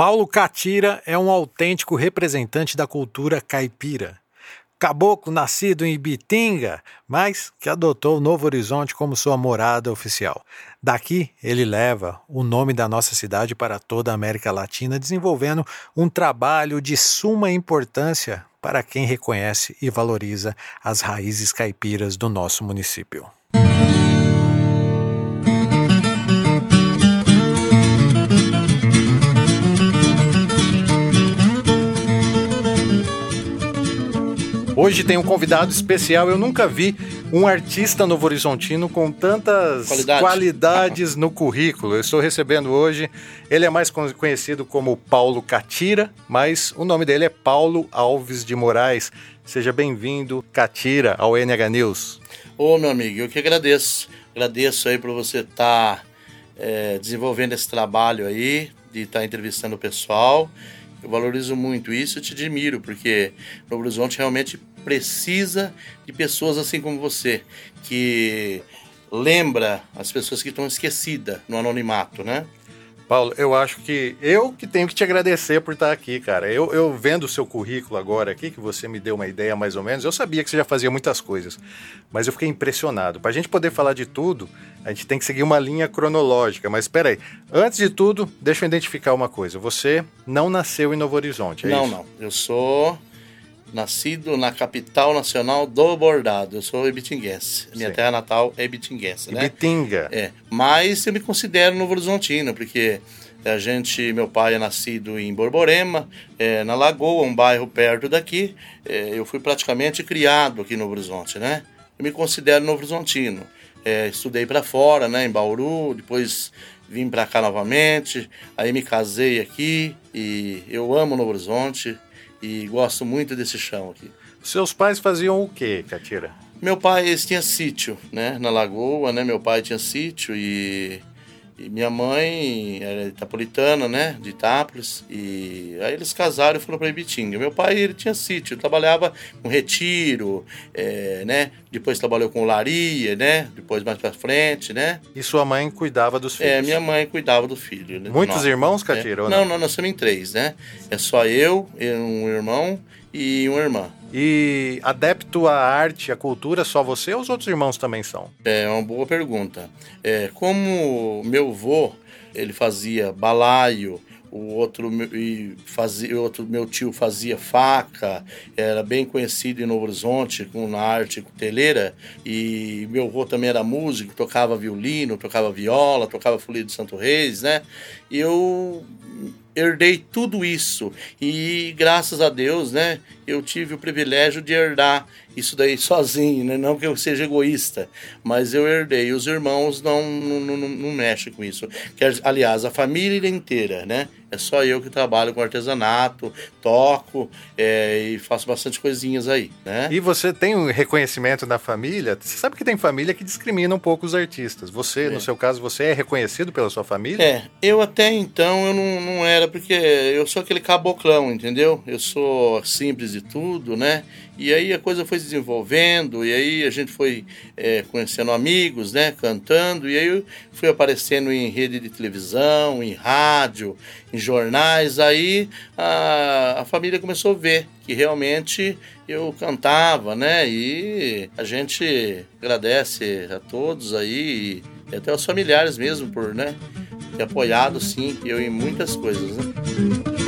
Paulo Catira é um autêntico representante da cultura caipira. Caboclo nascido em Ibitinga, mas que adotou Novo Horizonte como sua morada oficial. Daqui, ele leva o nome da nossa cidade para toda a América Latina, desenvolvendo um trabalho de suma importância para quem reconhece e valoriza as raízes caipiras do nosso município. Hoje tem um convidado especial. Eu nunca vi um artista novo horizontino com tantas Qualidade. qualidades no currículo. Eu estou recebendo hoje. Ele é mais con- conhecido como Paulo Catira, mas o nome dele é Paulo Alves de Moraes. Seja bem-vindo, Catira, ao NH News. Ô, meu amigo, eu que agradeço. Agradeço aí por você estar desenvolvendo esse trabalho aí, de estar entrevistando o pessoal. Eu valorizo muito isso e te admiro, porque Novo Horizonte realmente precisa de pessoas assim como você, que lembra as pessoas que estão esquecidas no anonimato, né? Paulo, eu acho que eu que tenho que te agradecer por estar aqui, cara. Eu, eu vendo o seu currículo agora aqui, que você me deu uma ideia mais ou menos, eu sabia que você já fazia muitas coisas, mas eu fiquei impressionado. Para a gente poder falar de tudo, a gente tem que seguir uma linha cronológica. Mas espera aí, antes de tudo, deixa eu identificar uma coisa. Você não nasceu em Novo Horizonte, é não, isso? não. Eu sou nascido na capital nacional do bordado. Eu sou ibitinguense. Minha Sim. terra natal é ibitinguense, né? Ibitinga. É, mas eu me considero Novo Horizontino, porque a gente, meu pai é nascido em Borborema, é, na Lagoa, um bairro perto daqui. É, eu fui praticamente criado aqui no Novo Horizonte, né? Eu me considero Novo Horizontino. É, estudei para fora, né, em Bauru, depois vim para cá novamente, aí me casei aqui e eu amo Novo Horizonte e gosto muito desse chão aqui. Seus pais faziam o quê, Catira? Meu pai tinha sítio, né, na lagoa, né? Meu pai tinha sítio e, e minha mãe era itapolitana, né, de Itápolis. E aí eles casaram e foram para Ibitinga. Meu pai ele tinha sítio, trabalhava com retiro, é, né? Depois trabalhou com laria, né? Depois mais para frente, né? E sua mãe cuidava dos filhos? É, minha mãe cuidava do filho. né, Muitos nosso. irmãos, É. Catira, Não, não? não, nós somos em três, né? É só eu, um irmão e uma irmã. E adepto à arte, à cultura, só você ou os outros irmãos também são? É uma boa pergunta. É, como meu avô, ele fazia balaio, o outro, e fazia, outro meu tio fazia faca, era bem conhecido em Novo Horizonte com na arte cuteleira, e meu avô também era músico, tocava violino, tocava viola, tocava folia de Santo Reis, né? E eu herdei tudo isso. E graças a Deus, né, eu tive o privilégio de herdar isso daí sozinho, né? Não que eu seja egoísta, mas eu herdei. Os irmãos não, não, não, não mexem com isso. Que, aliás, a família inteira, né? É só eu que trabalho com artesanato, toco é, e faço bastante coisinhas aí, né? E você tem um reconhecimento na família? Você sabe que tem família que discrimina um pouco os artistas. Você, É. no seu caso, você é reconhecido pela sua família? É, eu até então eu não, não era, porque eu sou aquele caboclão, entendeu? Eu sou simples de tudo, né? E aí a coisa foi desenvolvendo, e aí a gente foi é, conhecendo amigos, né? Cantando, e aí eu fui aparecendo em rede de televisão, em rádio, em jornais. Aí a, a família começou a ver que realmente eu cantava, né? E a gente agradece a todos aí, e até os familiares mesmo, por, né? ter apoiado, sim, eu em muitas coisas, né?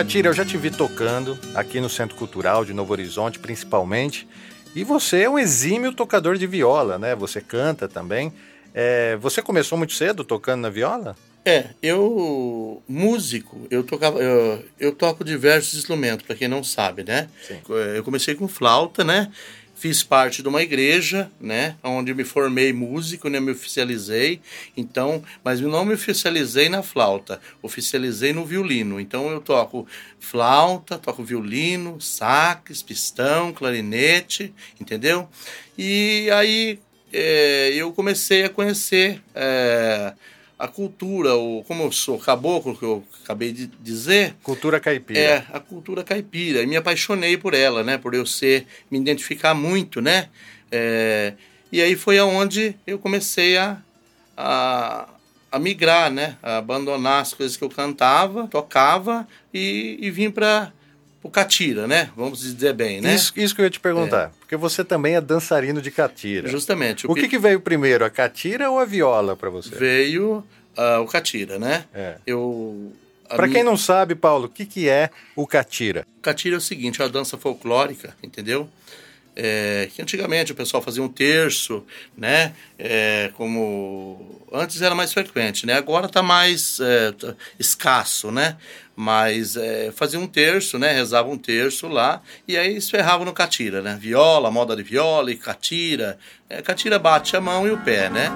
Catira, eu já te vi tocando aqui no Centro Cultural de Novo Horizonte, principalmente. E você é um exímio tocador de viola, né? Você canta também. É, você começou muito cedo tocando na viola? É, eu músico, eu tocava, eu, eu toco diversos instrumentos, para quem não sabe, né? Sim. Eu comecei com flauta, né? Fiz parte de uma igreja, né? Onde me formei músico, né? Me oficializei. Então, mas não me oficializei na flauta, oficializei no violino. Então eu toco flauta, toco violino, sax, pistão, clarinete, entendeu? E aí é, eu comecei a conhecer é, a cultura, o, como eu sou caboclo, que eu acabei de dizer. Cultura caipira. É, a cultura caipira. E me apaixonei por ela, né? Por eu ser, me identificar muito, né? É, e aí foi aonde eu comecei a, a, a, migrar, né? A abandonar as coisas que eu cantava, tocava e, e vim para o catira, né? Vamos dizer bem, né? Isso, isso que eu ia te perguntar, é. porque você também é dançarino de catira. Justamente. O, o que, que veio primeiro, a catira ou a viola para você? Veio uh, o catira, né? É. Eu para quem não sabe, Paulo, o que, que é o catira? O catira é o seguinte, é uma dança folclórica, entendeu? É, que antigamente o pessoal fazia um terço, né? É, como antes era mais frequente, né? Agora está mais é, tá escasso, né? Mas é, fazia um terço, né? Rezava um terço lá e aí se ferrava no catira, né? Viola, moda de viola e catira. É, catira bate a mão e o pé, né?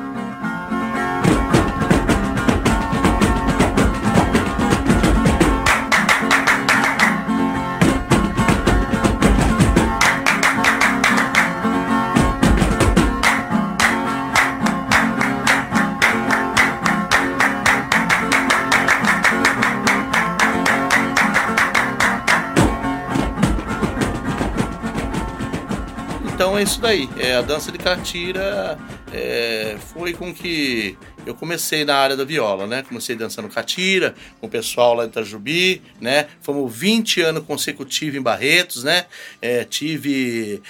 Isso daí. É, a dança de catira é, foi com que eu comecei na área da viola, né? Comecei dançando catira com o pessoal lá de Itajubi, né? Fomos 20 anos consecutivos em Barretos, né? É, tive,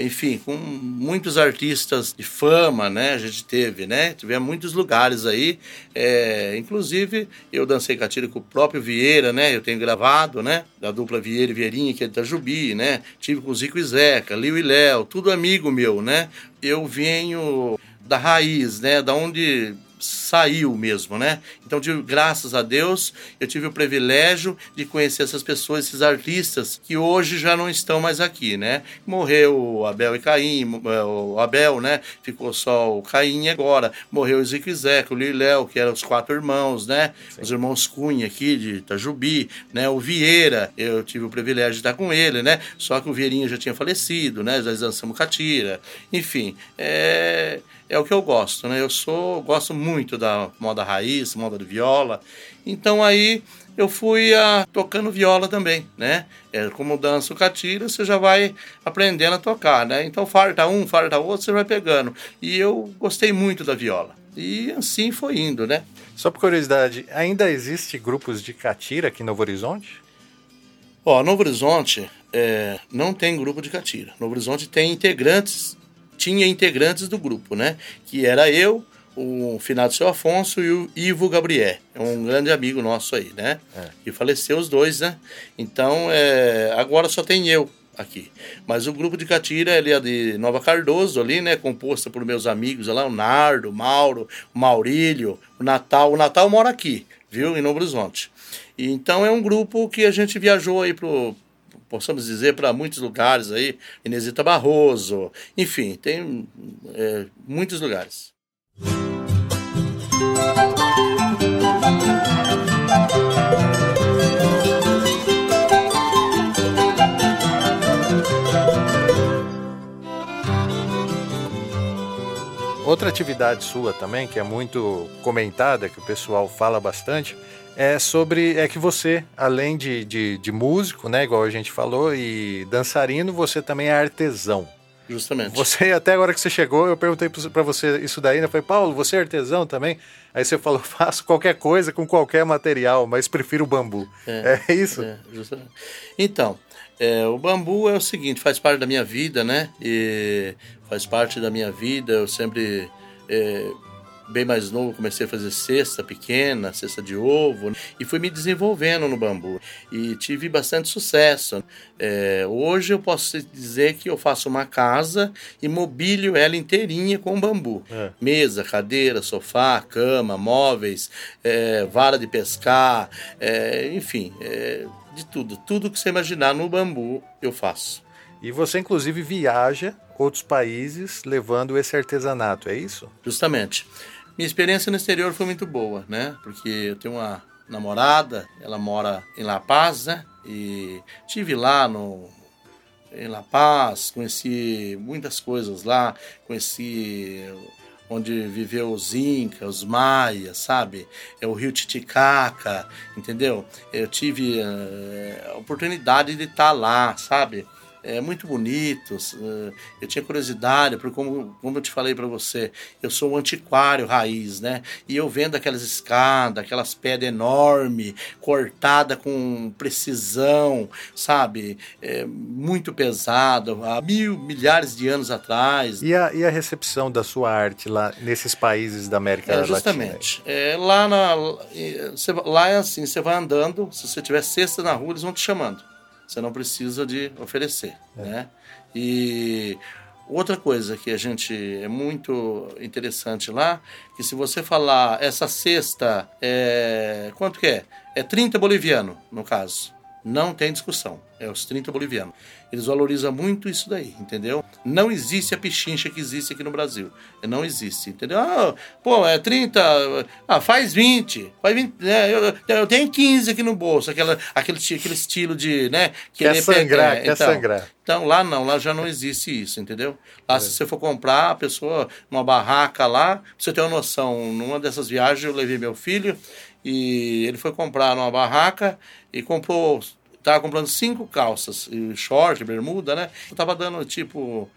enfim, com muitos artistas de fama, né? A gente teve, né? Tivemos muitos lugares aí. É, inclusive, eu dancei catira com o próprio Vieira, né? Eu tenho gravado, né? Da dupla Vieira e Vieirinha, que é de Itajubi, né? Tive com o Zico e Zeca, Liu e Léo, tudo amigo meu, né? Eu venho da raiz, né? Da onde saiu mesmo, né? Então, de, graças a Deus, eu tive o privilégio de conhecer essas pessoas, esses artistas que hoje já não estão mais aqui, né? Morreu o Abel e Caim, é, o Abel, né? Ficou só o Caim agora. Morreu o Zico e Zeca, o Liléu, que eram os quatro irmãos, né? Sim. Os irmãos Cunha aqui de Itajubi, né? O Vieira, eu tive o privilégio de estar com ele, né? Só que o Vieirinho já tinha falecido, né? Já dançamos catira. Enfim, é é o que eu gosto, né? Eu sou, gosto muito da moda raiz, moda de viola. Então aí eu fui a, tocando viola também, né? É, como danço catira, você já vai aprendendo a tocar, né? Então farta um, farta outro, você vai pegando. E eu gostei muito da viola. E assim foi indo, né? Só por curiosidade, ainda existe grupos de catira aqui em Novo Horizonte? Ó, Novo Horizonte é, não tem grupo de catira. Novo Horizonte tem integrantes tinha integrantes do grupo, né? Que era eu, o finado seu Afonso e o Ivo Gabriel, é um grande amigo nosso aí, né? É. E faleceu os dois, né? Então, é, agora só tem eu aqui. Mas o grupo de Catira ele é de Nova Cardoso ali, né? Composta por meus amigos lá, o Nardo, o Mauro, o Maurílio, o Natal. O Natal mora aqui, viu? Em Novo Horizonte. E, então é um grupo que a gente viajou aí pro, possamos dizer, para muitos lugares aí, Inesita Barroso, enfim, tem é, muitos lugares. Outra atividade sua também, que é muito comentada, que o pessoal fala bastante, é sobre é que você, além de, de, de, músico, né, igual a gente falou, e dançarino, você também é artesão. Justamente. Você, até agora que você chegou, eu perguntei para você isso daí, né? Eu falei, Paulo, você é artesão também? Aí você falou, faço qualquer coisa com qualquer material, mas prefiro o bambu. É, é isso? É, justamente. Então, é, o bambu é o seguinte, faz parte da minha vida, né? E faz parte da minha vida, eu sempre é, bem mais novo, comecei a fazer cesta pequena, cesta de ovo, né? e fui me desenvolvendo no bambu. E tive bastante sucesso. É, hoje eu posso dizer que eu faço uma casa e mobilio ela inteirinha com bambu. É. Mesa, cadeira, sofá, cama, móveis, é, vara de pescar, é, enfim, é, de tudo. Tudo que você imaginar no bambu eu faço. E você, inclusive, viaja outros países levando esse artesanato, é isso? Justamente. Minha experiência no exterior foi muito boa, né? Porque eu tenho uma namorada, ela mora em La Paz, né? E tive lá no em La Paz, conheci muitas coisas lá, conheci onde viveu os Incas, os Maias, sabe? É o rio Titicaca, entendeu? Eu tive uh, a oportunidade de estar lá, sabe? É, muito bonitos. É, eu tinha curiosidade, porque como, como eu te falei para você, eu sou um antiquário raiz, né? E eu vendo aquelas escadas, aquelas pedras enormes, cortada com precisão, sabe? É, muito pesado, há mil, milhares de anos atrás. E a, e a recepção da sua arte lá nesses países da América é, justamente. Latina? É, lá, na, lá é assim, você vai andando, se você tiver cesta na rua, eles vão te chamando você não precisa de oferecer, é. né? E outra coisa que a gente é muito interessante lá, que se você falar essa cesta é quanto que é? É 30 boliviano, no caso. Não tem discussão. É os 30 bolivianos. Eles valorizam muito isso daí, entendeu? Não existe a pichincha que existe aqui no Brasil. Não existe, entendeu? Ah, pô, é 30, ah, faz 20. Faz 20 né? eu, eu tenho 15 aqui no bolso, aquela, aquele, aquele estilo de, né? Quer sangrar, quer então, sangrar. Então, lá não, lá já não existe isso, entendeu? Lá, é. se você for comprar, a pessoa, numa barraca lá, pra você ter uma noção, numa dessas viagens eu levei meu filho e ele foi comprar numa barraca e comprou tava comprando cinco calças, short, bermuda, né? Eu tava dando tipo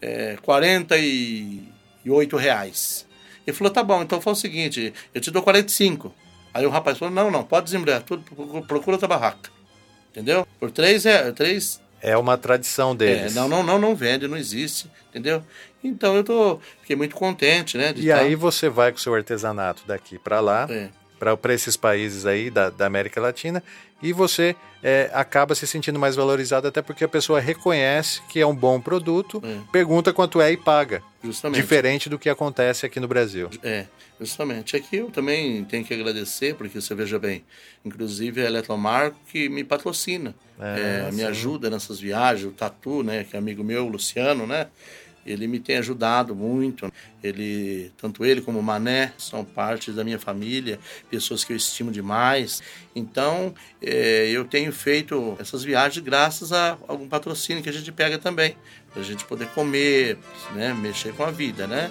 é, 48 reais. Ele falou, tá bom, então faz o seguinte, eu te dou 45. Aí o rapaz falou, não, não, pode desembrulhar tudo, procura outra barraca. Entendeu? Por três é. Três, é uma tradição deles. É, não, não, não, não vende, não existe, entendeu? Então eu tô, fiquei muito contente, né? e tá... aí você vai com o seu artesanato daqui para lá. É para esses países aí da, da, América Latina e você é, acaba se sentindo mais valorizado até porque a pessoa reconhece que é um bom produto, é. pergunta quanto é e paga. Justamente. Diferente do que acontece aqui no Brasil. É, justamente. Aqui eu também tenho que agradecer, porque você veja bem, inclusive a Eletromarco que me patrocina, é, é me ajuda nessas viagens, o Tatu, né, que é amigo meu, o Luciano, né, ele me tem ajudado muito. Ele, tanto ele como o Mané são parte da minha família, pessoas que eu estimo demais. Então, é, eu tenho feito essas viagens graças a algum patrocínio que a gente pega também, para a gente poder comer, né, mexer com a vida, né?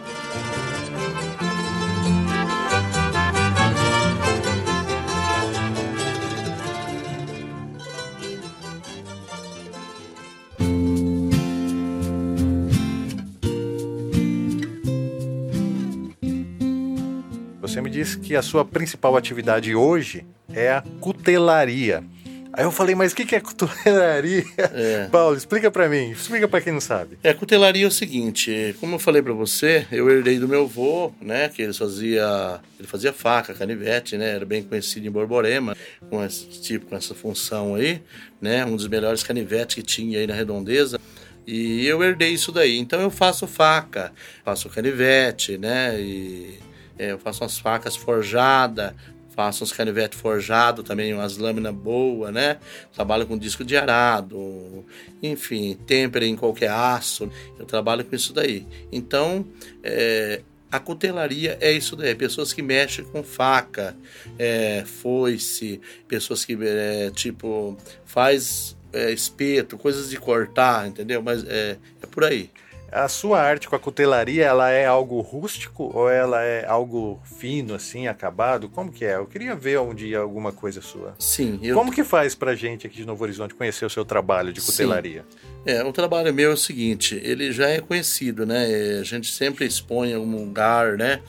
Disse que a sua principal atividade hoje é a cutelaria. Aí eu falei, mas o que, é cutelaria? É. Paulo, explica para mim, explica para quem não sabe. É, cutelaria é o seguinte, como eu falei para você, eu herdei do meu avô, né, que ele fazia, ele fazia faca, canivete, né, era bem conhecido em Borborema, com esse tipo, com essa função aí, né, um dos melhores canivetes que tinha aí na redondeza. E eu herdei isso daí. Então eu faço faca, faço canivete, né, e eu faço umas facas forjadas, faço uns canivetes forjados também, umas lâminas boas, né? Trabalho com disco de arado, enfim, têmpera em qualquer aço. Eu trabalho com isso daí. Então, é, a cutelaria é isso daí, pessoas que mexem com faca, é, foice, pessoas que, é, tipo, faz é, espeto, coisas de cortar, entendeu? Mas é, é por aí. A sua arte com a cutelaria, ela é algo rústico ou ela é algo fino, assim, acabado? Como que é? Eu queria ver um dia alguma coisa sua. Sim. Eu... Como que faz pra gente aqui de Novo Horizonte conhecer o seu trabalho de cutelaria? Sim. É, o trabalho meu é o seguinte, ele já é conhecido, né? A gente sempre expõe em algum lugar, né?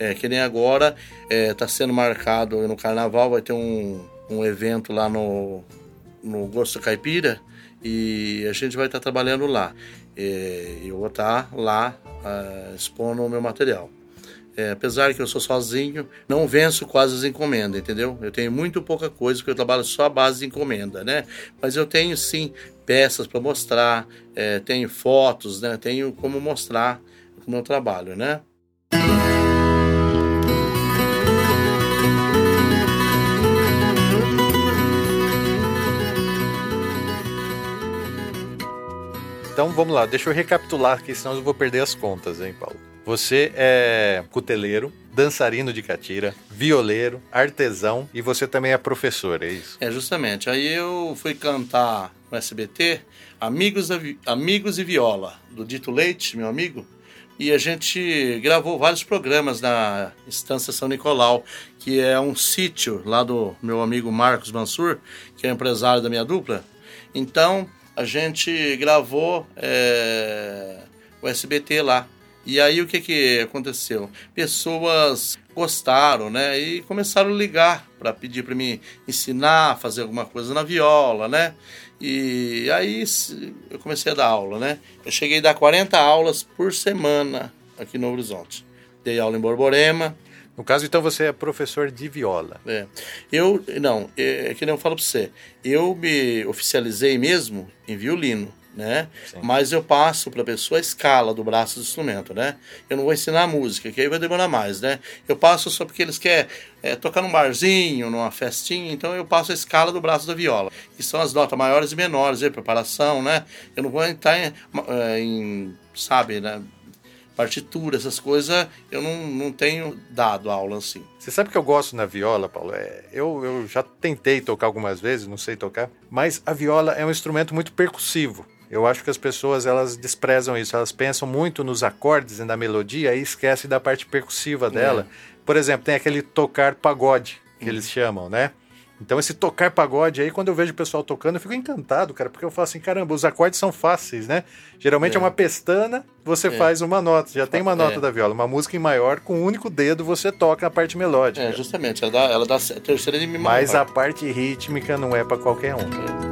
É, que nem agora está é, sendo marcado no carnaval, vai ter um, um evento lá no, no Gosto Caipira e a gente vai estar tá trabalhando lá. É, eu vou estar lá uh, expondo o meu material. É, apesar que eu sou sozinho, não venço quase as encomendas, entendeu? Eu tenho muito pouca coisa, porque eu trabalho só à base de encomenda, né? Mas eu tenho sim peças para mostrar, é, tenho fotos, né? Tenho como mostrar o meu trabalho, né? Então vamos lá, deixa eu recapitular aqui, senão eu vou perder as contas, hein, Paulo? Você é cuteleiro, dançarino de catira, violeiro, artesão e você também é professor, é isso? É, justamente. Aí eu fui cantar no SBT Amigos, Amigos e Viola, do Dito Leite, meu amigo. E a gente gravou vários programas na Estância São Nicolau, que é um sítio lá do meu amigo Marcos Mansur, que é empresário da minha dupla. Então a gente gravou é, o SBT lá. E aí o que, que aconteceu? Pessoas gostaram, né? E começaram a ligar para pedir para me ensinar a fazer alguma coisa na viola, né? E aí eu comecei a dar aula, né? Eu cheguei a dar 40 aulas por semana aqui no Horizonte. Dei aula em Borborema. No caso, então, você é professor de viola. É. Eu, não, é, é que nem eu falo para você. Eu me oficializei mesmo em violino né? Sim. Mas eu passo para a pessoa a escala do braço do instrumento, né? Eu não vou ensinar música, que aí vai demorar mais, né? Eu passo só porque eles querem é, tocar num barzinho, numa festinha, então eu passo a escala do braço da viola, que são as notas maiores e menores, aí, preparação, né? Eu não vou entrar em, é, em sabe, né? Partitura, essas coisas, eu não, não tenho dado aula assim. Você sabe que eu gosto na viola, Paulo? É, eu, eu já tentei tocar algumas vezes, não sei tocar, mas a viola é um instrumento muito percussivo. Eu acho que as pessoas elas desprezam isso, elas pensam muito nos acordes e na melodia e esquecem da parte percussiva dela. É. Por exemplo, tem aquele tocar pagode que hum. eles chamam, né? Então esse tocar pagode aí, quando eu vejo o pessoal tocando, eu fico encantado, cara, porque eu falo assim, caramba, os acordes são fáceis, né? Geralmente é, é uma pestana, você é. faz uma nota, já tem uma nota é. da viola, uma música em maior, com um único dedo você toca a parte melódica. É, justamente, ela dá, ela dá terceira de mi Mas a parte rítmica não é para qualquer um.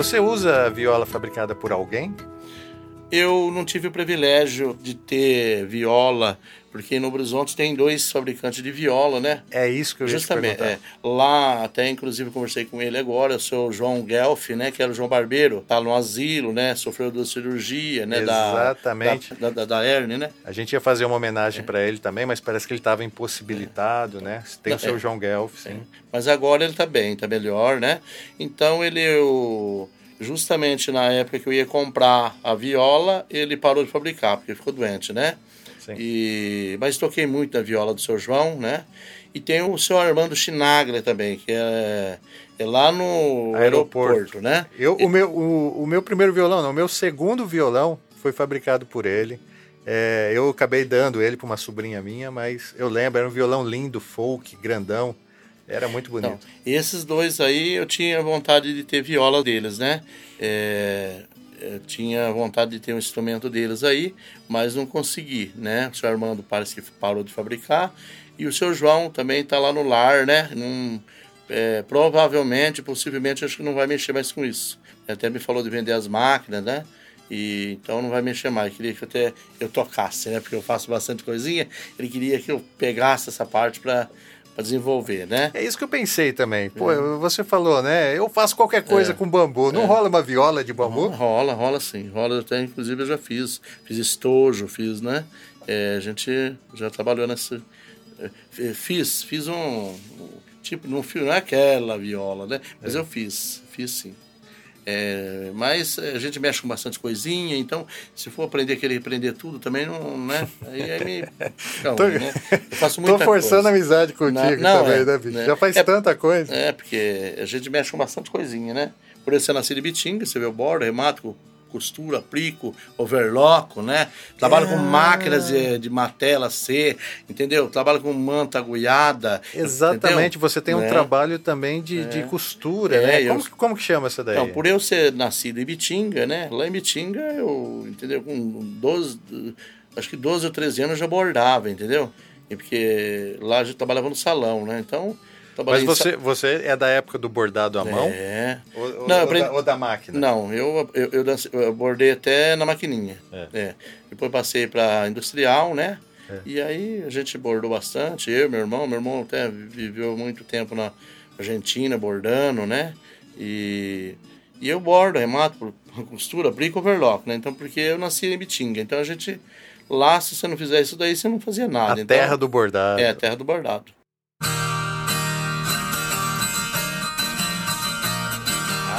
Você usa viola fabricada por alguém? Eu não tive o privilégio de ter viola, porque no Horizonte tem dois fabricantes de viola, né? É isso que eu Justamente, é. Lá, até inclusive conversei com ele agora, o seu João Guelph, né? Que era o João Barbeiro, tá no asilo, né? Sofreu da cirurgia, né? Exatamente. Da, da, da, hernia, né? A gente ia fazer uma homenagem é. para ele também, mas parece que ele estava impossibilitado, é. né? Tem o seu é. João Guelph, sim. É. Mas agora ele tá bem, tá melhor, né? Então ele... Eu justamente na época que eu ia comprar a viola, ele parou de fabricar, porque ficou doente, né? Sim. E, mas toquei muito a viola do seu João, né? E tem o seu Armando Chinaglia também, que é, é lá no aeroporto, aeroporto né? Eu, o, meu, o, o meu primeiro violão, não, o meu segundo violão foi fabricado por ele. É, eu acabei dando ele para uma sobrinha minha, mas eu lembro, era um violão lindo, folk, grandão. Era muito bonito. Então, esses dois aí eu tinha vontade de ter viola deles, né? É, eu tinha vontade de ter um instrumento deles aí, mas não consegui, né? O senhor Armando parece que parou de fabricar e o seu João também está lá no lar, né? Num, é, provavelmente, possivelmente, acho que não vai mexer mais com isso. Até me falou de vender as máquinas, né? E, então não vai mexer mais. Queria que até eu tocasse, né? Porque eu faço bastante coisinha. Ele queria que eu pegasse essa parte para para desenvolver, né? É isso que eu pensei também. Pô, é. você falou, né? Eu faço qualquer coisa é. com bambu. Não é. rola uma viola de bambu? Rola, rola sim. Rola até, inclusive, eu já fiz. Fiz estojo, fiz, né? É, a gente já trabalhou nessa... É, fiz, fiz um... Tipo, não, não é aquela viola, né? Mas é. eu fiz, fiz sim. É, mas a gente mexe com bastante coisinha, então se for aprender querer aprender tudo também não, né? Aí, aí me calma, tô, né? Eu faço muita Tô forçando coisa. amizade contigo não, também, é, né, bicho? Né? Já faz é, tanta coisa. É, porque a gente mexe com bastante coisinha, né? Por eu ser nascido em Bitinga, você vê o bordo, remato, costura, aplico, overloco, né? Trabalho é. com máquinas de, de matela C, entendeu? Trabalho com manta agulhada. Exatamente, entendeu? você tem um é. trabalho também de, é. de costura, é, né? Como, eu... como que chama essa daí? Então, por eu ser nascido em Bitinga, né? Lá em Bitinga, eu, entendeu? Com 12, acho que 12 ou 13 anos eu já bordava, entendeu? E porque lá eu trabalhava no salão, né? Então, mas você, você é da época do bordado à mão? É. Ou, não, ou, aprendi... da, ou da, máquina? Não, eu, eu, eu, eu bordei até na maquininha. É. é. Depois passei para industrial, né? É. E aí a gente bordou bastante, eu, meu irmão. Meu irmão até viveu muito tempo na Argentina bordando, né? E, E eu bordo, remato, costura, brinco overlock, né? Então, porque eu nasci em Bitinga. Então a gente. Lá, se você não fizer isso daí, você não fazia nada. A então, terra do bordado. É, a terra do bordado.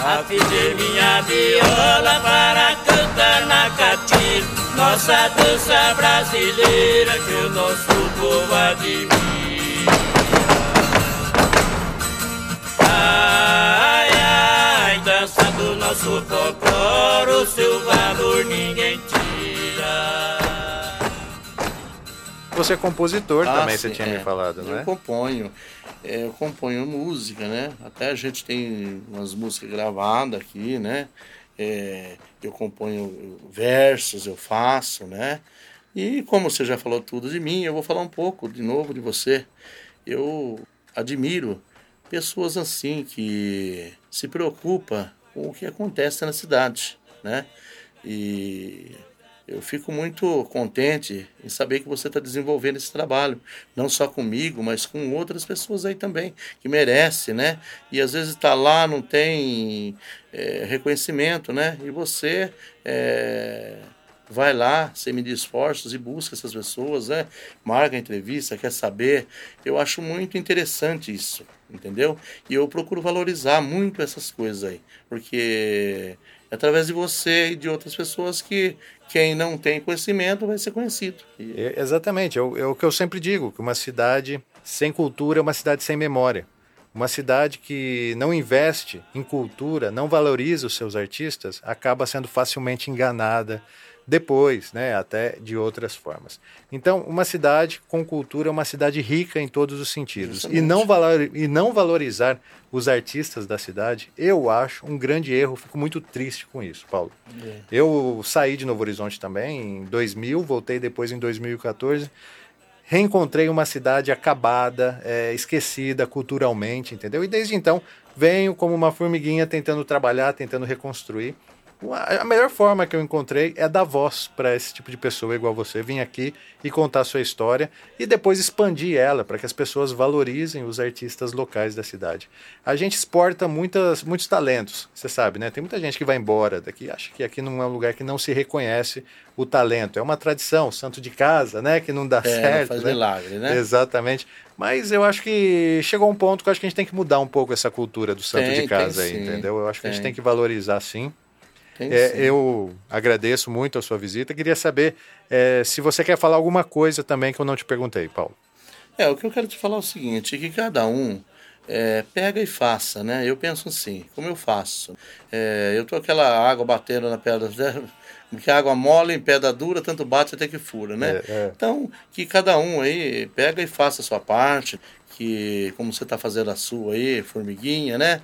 Afinei minha viola para cantar na catira Nossa dança brasileira que o nosso povo admira. Ai, ai, dança do nosso folclore O seu valor ninguém tira Você é compositor Ah, também, sim, você tinha é. me falado, não eu é? componho. É, eu componho música, né? Até a gente tem umas músicas gravadas aqui, né? É, eu componho versos, eu faço, né? E como você já falou tudo de mim, eu vou falar um pouco de novo de você. Eu admiro pessoas assim que se preocupam com o que acontece na cidade, né? E eu fico muito contente em saber que você está desenvolvendo esse trabalho, não só comigo, mas com outras pessoas aí também, que merece, né? E às vezes está lá, não tem é, reconhecimento, né? E você é, vai lá, sem medir esforços e busca essas pessoas, né? Marca a entrevista, quer saber. Eu acho muito interessante isso, entendeu? E eu procuro valorizar muito essas coisas aí, porque é através de você e de outras pessoas que quem não tem conhecimento vai ser conhecido. É, Exatamente, é o, é o que eu sempre digo, que uma cidade sem cultura é uma cidade sem memória. Uma cidade que não investe em cultura, não valoriza os seus artistas, acaba sendo facilmente enganada depois, né, até de outras formas. Então, uma cidade com cultura é uma cidade rica em todos os sentidos. E não, valor, e não valorizar os artistas da cidade, eu acho um grande erro. Fico muito triste com isso, Paulo. Eu saí de Novo Horizonte também em 2000, voltei depois em 2014. Reencontrei uma cidade acabada, é, esquecida culturalmente, entendeu? E desde então venho como uma formiguinha tentando trabalhar, tentando reconstruir. A melhor forma que eu encontrei é dar voz para esse tipo de pessoa igual você, vir aqui e contar sua história e depois expandir ela para que as pessoas valorizem os artistas locais da cidade. A gente exporta muitas, muitos talentos, você sabe, né? Tem muita gente que vai embora daqui, acha que aqui não é um lugar que não se reconhece o talento. É uma tradição, santo de casa, né? Que não dá É, certo. faz né? milagre, né? Exatamente. Mas eu acho que chegou um ponto que eu acho que a gente tem que mudar um pouco essa cultura do santo Tem, de casa aí, sim, entendeu? Eu acho que a gente tem que valorizar sim. É, eu agradeço muito a sua visita. Queria saber é, se você quer falar alguma coisa também que eu não te perguntei, Paulo. É, o que eu quero te falar é o seguinte, que cada um é, pega e faça, né? Eu penso assim, como eu faço? É, eu tô aquela água batendo na pedra, a água mole em pedra dura, tanto bate até que fura, né? É, é. Então, que cada um aí pega e faça a sua parte, que como você está fazendo a sua aí, formiguinha, né?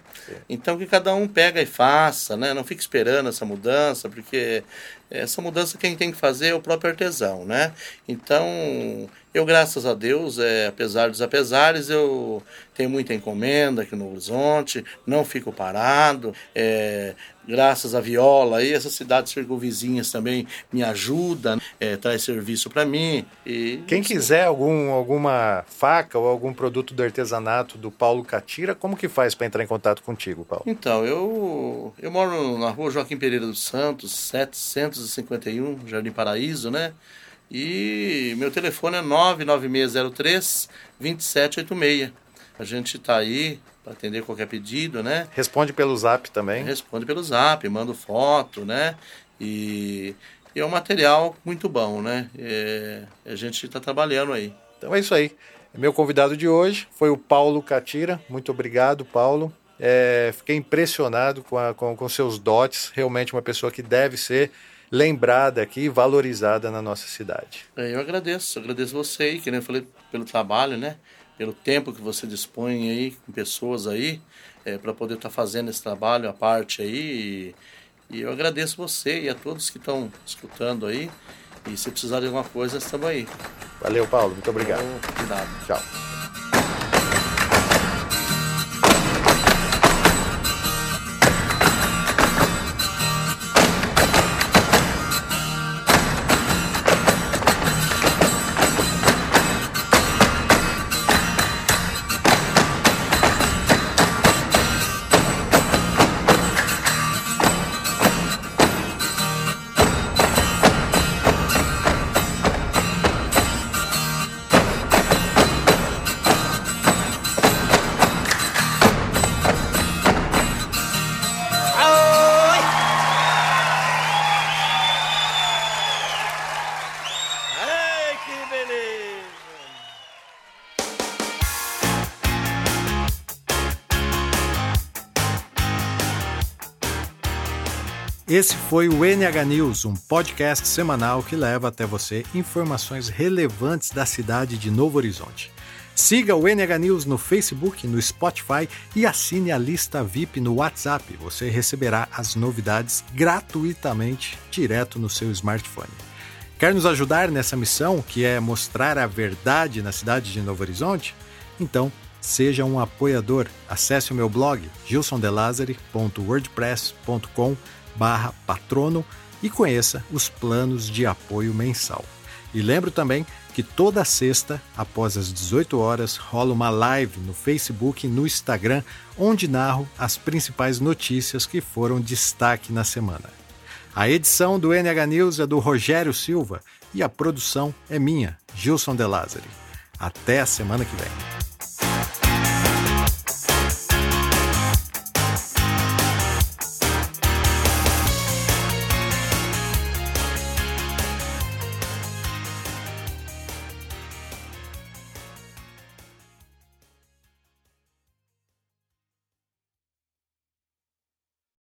Então que cada um pega e faça, né? Não fique esperando essa mudança, porque essa mudança quem tem que fazer é o próprio artesão, né? Então, eu graças a Deus, é, apesar dos apesares, eu tenho muita encomenda aqui no Horizonte, não fico parado, é, graças à viola aí, essas cidades circunvizinhas também me ajudam, é, traz serviço para mim. E Quem quiser algum, alguma faca ou algum produto do artesanato do Paulo Catira, como que faz para entrar em contato contigo, Paulo? Então, eu, eu moro na rua Joaquim Pereira dos Santos, 751, Jardim Paraíso, né? E meu telefone é 99603 2786. A gente tá aí para atender qualquer pedido, né? Responde pelo zap também. Responde pelo zap, mando foto, né? E, e é um material muito bom, né? É, a gente está trabalhando aí. Então é isso aí. Meu convidado de hoje foi o Paulo Catira. Muito obrigado, Paulo. É, fiquei impressionado com, a, com, com seus dotes. Realmente uma pessoa que deve ser lembrada aqui e valorizada na nossa cidade. É, Eu agradeço, agradeço você aí, que nem eu falei, pelo trabalho, né? Pelo tempo que você dispõe aí com pessoas aí, para poder estar fazendo esse trabalho, a parte aí. E, e eu agradeço você e a todos que estão escutando aí. E se precisar de alguma coisa, estamos aí. Valeu, Paulo. Muito obrigado. Então, cuidado. Tchau. Esse foi o NH News, um podcast semanal que leva até você informações relevantes da cidade de Novo Horizonte. Siga o NH News no Facebook, no Spotify e assine a lista VIP no WhatsApp. Você receberá as novidades gratuitamente direto no seu smartphone. Quer nos ajudar nessa missão, que é mostrar a verdade na cidade de Novo Horizonte? Então, seja um apoiador. Acesse o meu blog gilsondelazare.wordpress.com barra patrono e conheça os planos de apoio mensal. E lembro também que toda sexta, após as 18 horas, rola uma live no Facebook e no Instagram, onde narro as principais notícias que foram destaque na semana. A edição do NH News é do Rogério Silva e a produção é minha, Gilson De Lázari. Até a semana que vem.